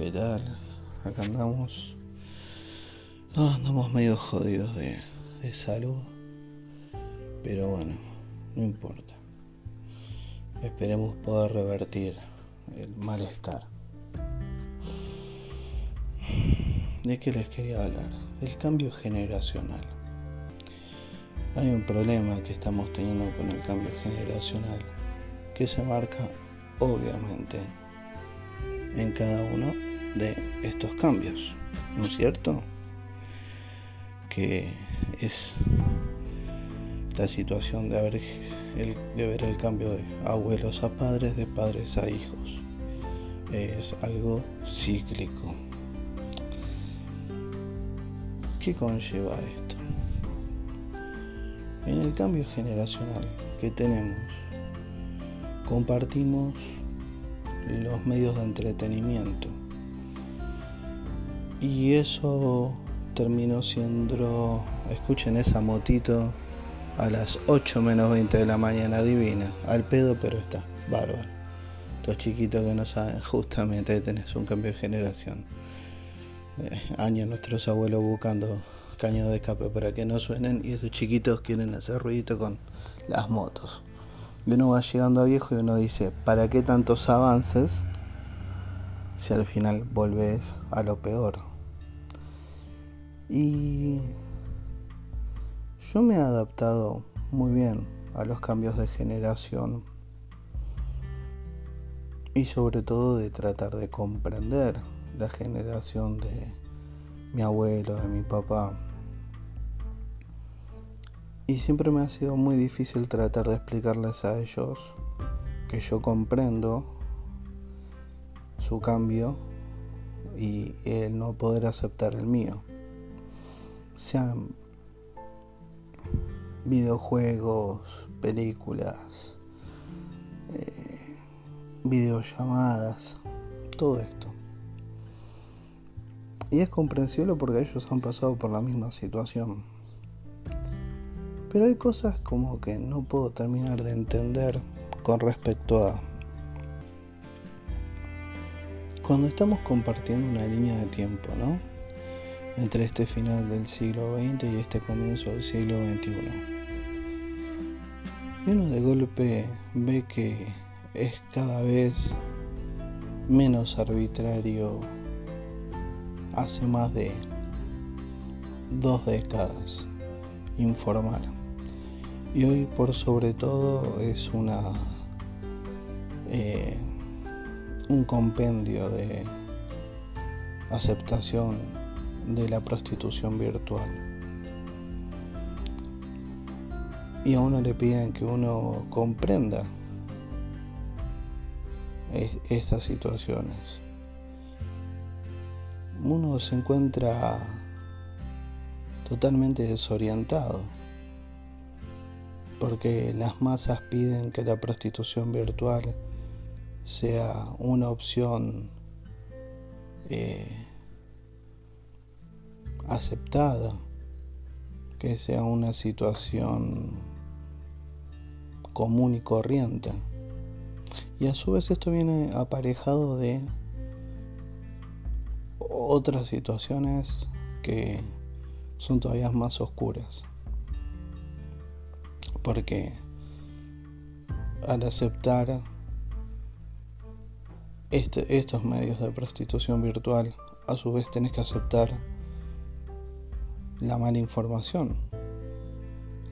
¿qué tal? Acá andamos. Andamos medio jodidos de, de salud. Pero bueno, no importa. Esperemos poder revertir el malestar. ¿De qué les quería hablar? El cambio generacional. Hay un problema que estamos teniendo con el cambio generacional que se marca obviamente en cada uno de estos cambios, ¿no es cierto? Que es la situación de, ver el, de ver el cambio de abuelos a padres, de padres a hijos. Es algo cíclico. ¿Qué conlleva esto? En el cambio generacional que tenemos, compartimos los medios de entretenimiento. Y eso terminó siendo, escuchen esa motito a las 8 menos 20 de la mañana, divina, al pedo, pero está, bárbaro. Estos chiquitos que no saben, justamente tenés un cambio de generación. Eh, años nuestros abuelos buscando caños de escape para que no suenen y esos chiquitos quieren hacer ruidito con las motos. Y uno va llegando a viejo y uno dice, ¿para qué tantos avances si al final volvés a lo peor? Y yo me he adaptado muy bien a los cambios de generación y sobre todo de tratar de comprender la generación de mi abuelo, de mi papá. Y siempre me ha sido muy difícil tratar de explicarles a ellos que yo comprendo su cambio y el no poder aceptar el mío. Sean videojuegos, películas, eh, videollamadas, todo esto. Y es comprensible porque ellos han pasado por la misma situación. Pero hay cosas como que no puedo terminar de entender con respecto a cuando estamos compartiendo una línea de tiempo, ¿no? Entre este final del siglo XX y este comienzo del siglo XXI. Y uno de golpe ve que es cada vez menos arbitrario hace más de dos décadas informar y hoy por sobre todo es una eh, un compendio de aceptación de la prostitución virtual. Y a uno le piden que uno comprenda estas situaciones. Uno se encuentra totalmente desorientado porque las masas piden que la prostitución virtual sea una opción eh, aceptada, que sea una situación común y corriente. Y a su vez esto viene aparejado de otras situaciones que son todavía más oscuras porque al aceptar este, estos medios de prostitución virtual, a su vez tenés que aceptar la mala información.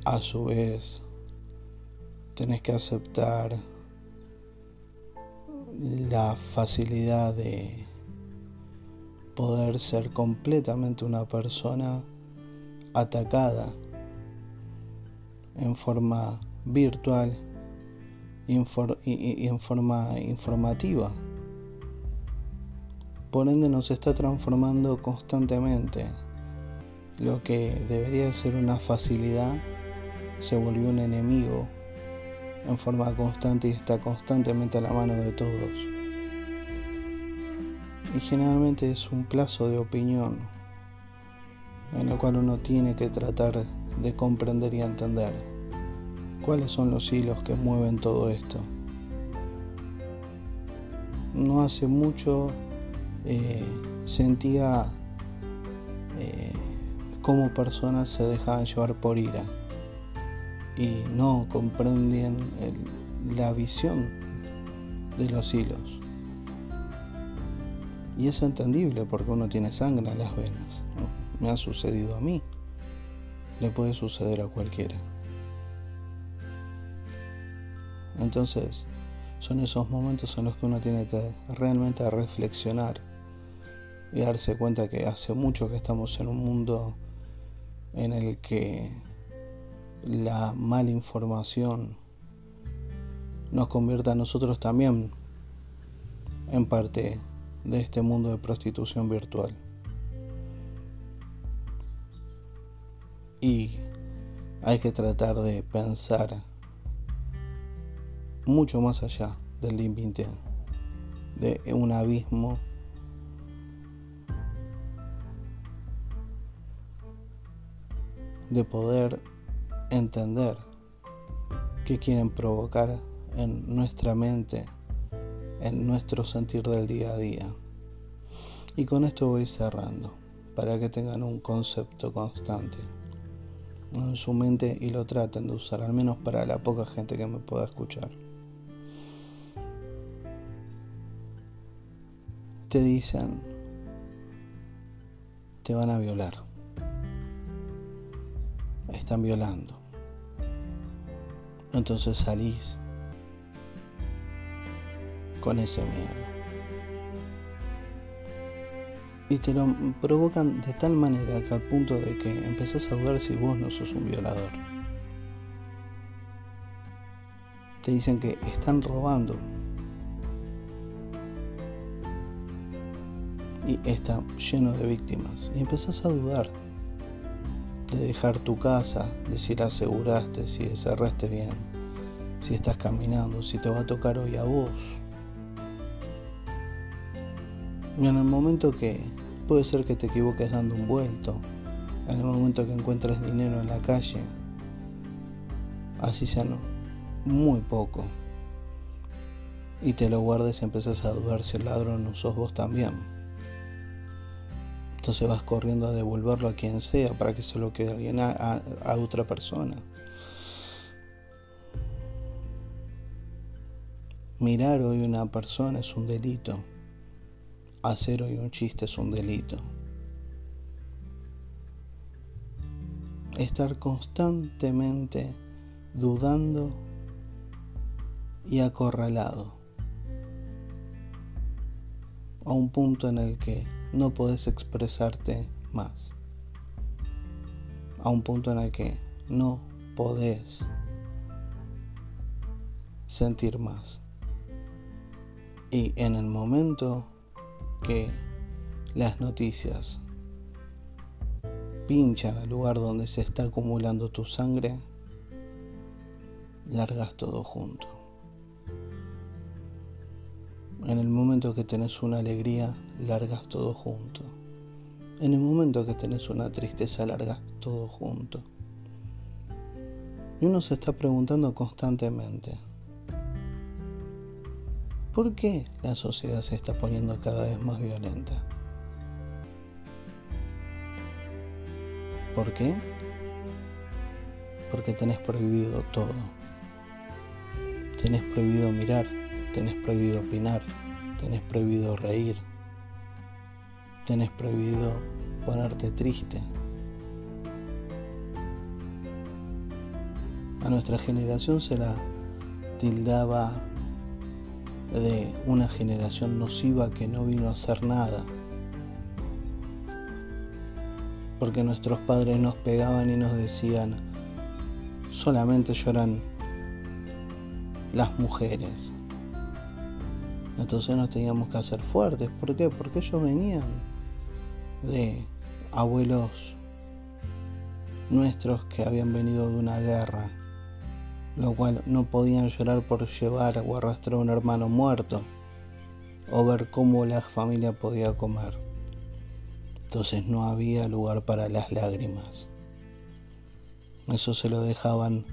A su vez, tenés que aceptar la facilidad de poder ser completamente una persona atacada en forma virtual y en forma informativa. Por ende nos está transformando constantemente. Lo que debería ser una facilidad se volvió un enemigo en forma constante y está constantemente a la mano de todos. Y generalmente es un plazo de opinión en el cual uno tiene que tratar de comprender y entender cuáles son los hilos que mueven todo esto. No hace mucho eh, sentía eh, cómo personas se dejaban llevar por ira y no comprendían la visión de los hilos. Y es entendible porque uno tiene sangre en las venas. Me ha sucedido a mí. Le puede suceder a cualquiera. Entonces, son esos momentos en los que uno tiene que realmente reflexionar y darse cuenta que hace mucho que estamos en un mundo en el que la mala información nos convierte a nosotros también en parte de este mundo de prostitución virtual. Y hay que tratar de pensar mucho más allá del límite de un abismo de poder entender qué quieren provocar en nuestra mente, en nuestro sentir del día a día. Y con esto voy cerrando, para que tengan un concepto constante en su mente y lo traten de usar, al menos para la poca gente que me pueda escuchar. Te dicen, te van a violar, están violando. Entonces salís con ese miedo. Y te lo provocan de tal manera que al punto de que empezás a dudar si vos no sos un violador. Te dicen que están robando. Y está lleno de víctimas. Y empezás a dudar de dejar tu casa, de si la aseguraste, si cerraste bien, si estás caminando, si te va a tocar hoy a vos y en el momento que puede ser que te equivoques dando un vuelto, en el momento que encuentres dinero en la calle, así sea muy poco, y te lo guardes y empiezas a dudar si el ladrón no sos vos también. Entonces vas corriendo a devolverlo a quien sea para que se lo quede alguien a, a otra persona. Mirar hoy una persona es un delito hacer hoy un chiste es un delito. Estar constantemente dudando y acorralado a un punto en el que no podés expresarte más, a un punto en el que no podés sentir más. Y en el momento que las noticias pinchan al lugar donde se está acumulando tu sangre, largas todo junto. En el momento que tenés una alegría, largas todo junto. En el momento que tenés una tristeza, largas todo junto. Y uno se está preguntando constantemente, ¿Por qué la sociedad se está poniendo cada vez más violenta? ¿Por qué? Porque tenés prohibido todo. Tenés prohibido mirar, tenés prohibido opinar, tenés prohibido reír, tenés prohibido ponerte triste. A nuestra generación se la tildaba de una generación nociva que no vino a hacer nada. Porque nuestros padres nos pegaban y nos decían, solamente lloran las mujeres. Entonces nos teníamos que hacer fuertes. ¿Por qué? Porque ellos venían de abuelos nuestros que habían venido de una guerra lo cual no podían llorar por llevar o arrastrar a un hermano muerto, o ver cómo la familia podía comer. Entonces no había lugar para las lágrimas. Eso se lo dejaban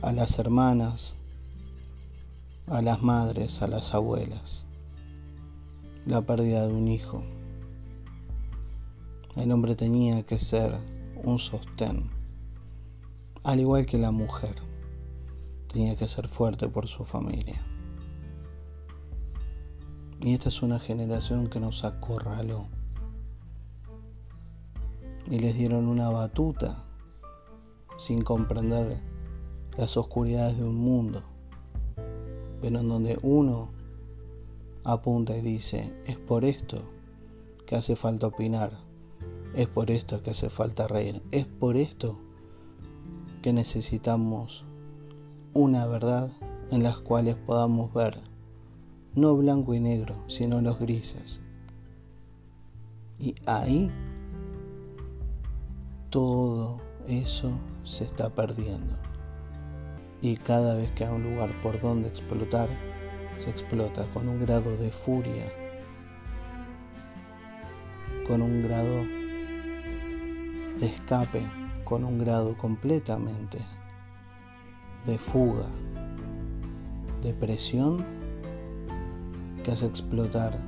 a las hermanas, a las madres, a las abuelas. La pérdida de un hijo. El hombre tenía que ser un sostén, al igual que la mujer tenía que ser fuerte por su familia. Y esta es una generación que nos acorraló. Y les dieron una batuta sin comprender las oscuridades de un mundo, pero en donde uno apunta y dice, es por esto que hace falta opinar, es por esto que hace falta reír, es por esto que necesitamos una verdad en las cuales podamos ver no blanco y negro, sino los grises. Y ahí todo eso se está perdiendo. Y cada vez que hay un lugar por donde explotar, se explota con un grado de furia, con un grado de escape, con un grado completamente de fuga, de presión que hace explotar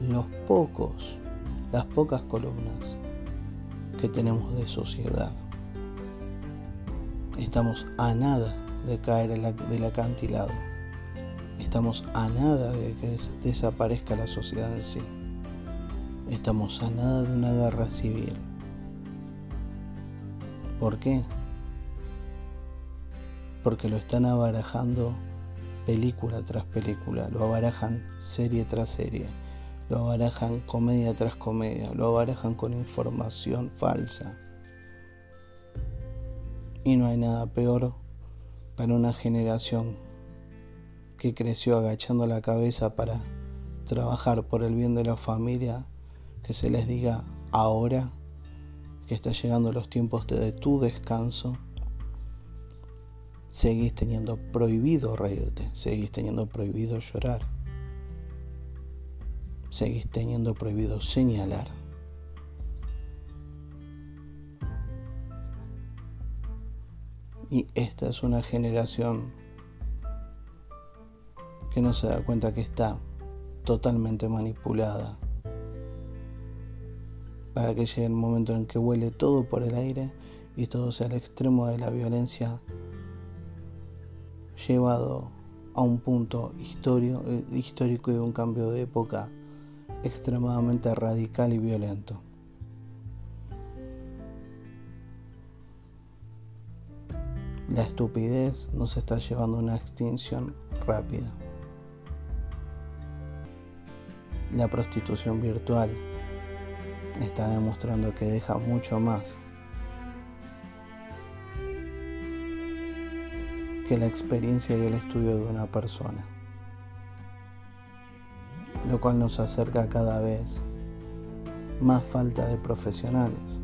los pocos, las pocas columnas que tenemos de sociedad. Estamos a nada de caer del acantilado. Estamos a nada de que desaparezca la sociedad en sí. Estamos a nada de una guerra civil. ¿Por qué? Porque lo están abarajando película tras película, lo abarajan serie tras serie, lo abarajan comedia tras comedia, lo abarajan con información falsa. Y no hay nada peor para una generación que creció agachando la cabeza para trabajar por el bien de la familia, que se les diga ahora que está llegando los tiempos de tu descanso seguís teniendo prohibido reírte, seguís teniendo prohibido llorar, seguís teniendo prohibido señalar. Y esta es una generación que no se da cuenta que está totalmente manipulada para que llegue el momento en que huele todo por el aire y todo sea el extremo de la violencia llevado a un punto eh, histórico y de un cambio de época extremadamente radical y violento. La estupidez nos está llevando a una extinción rápida. La prostitución virtual está demostrando que deja mucho más que la experiencia y el estudio de una persona, lo cual nos acerca cada vez más falta de profesionales.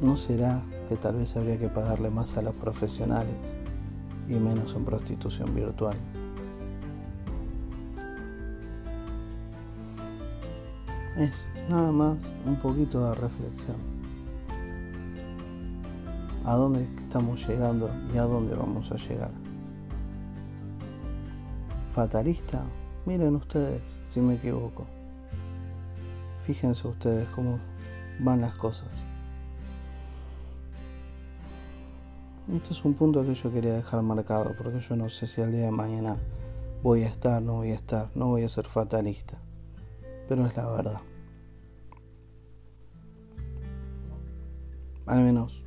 ¿No será que tal vez habría que pagarle más a los profesionales y menos en prostitución virtual? Es nada más un poquito de reflexión a dónde estamos llegando y a dónde vamos a llegar. Fatalista, miren ustedes si me equivoco. Fíjense ustedes cómo van las cosas. Esto es un punto que yo quería dejar marcado, porque yo no sé si al día de mañana voy a estar, no voy a estar, no voy a ser fatalista, pero es la verdad. Al menos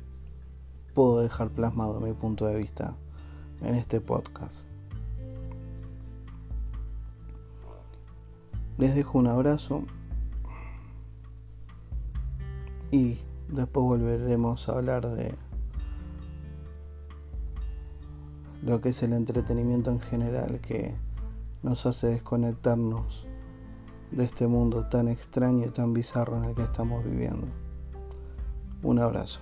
puedo dejar plasmado mi punto de vista en este podcast. Les dejo un abrazo y después volveremos a hablar de lo que es el entretenimiento en general que nos hace desconectarnos de este mundo tan extraño y tan bizarro en el que estamos viviendo. Un abrazo.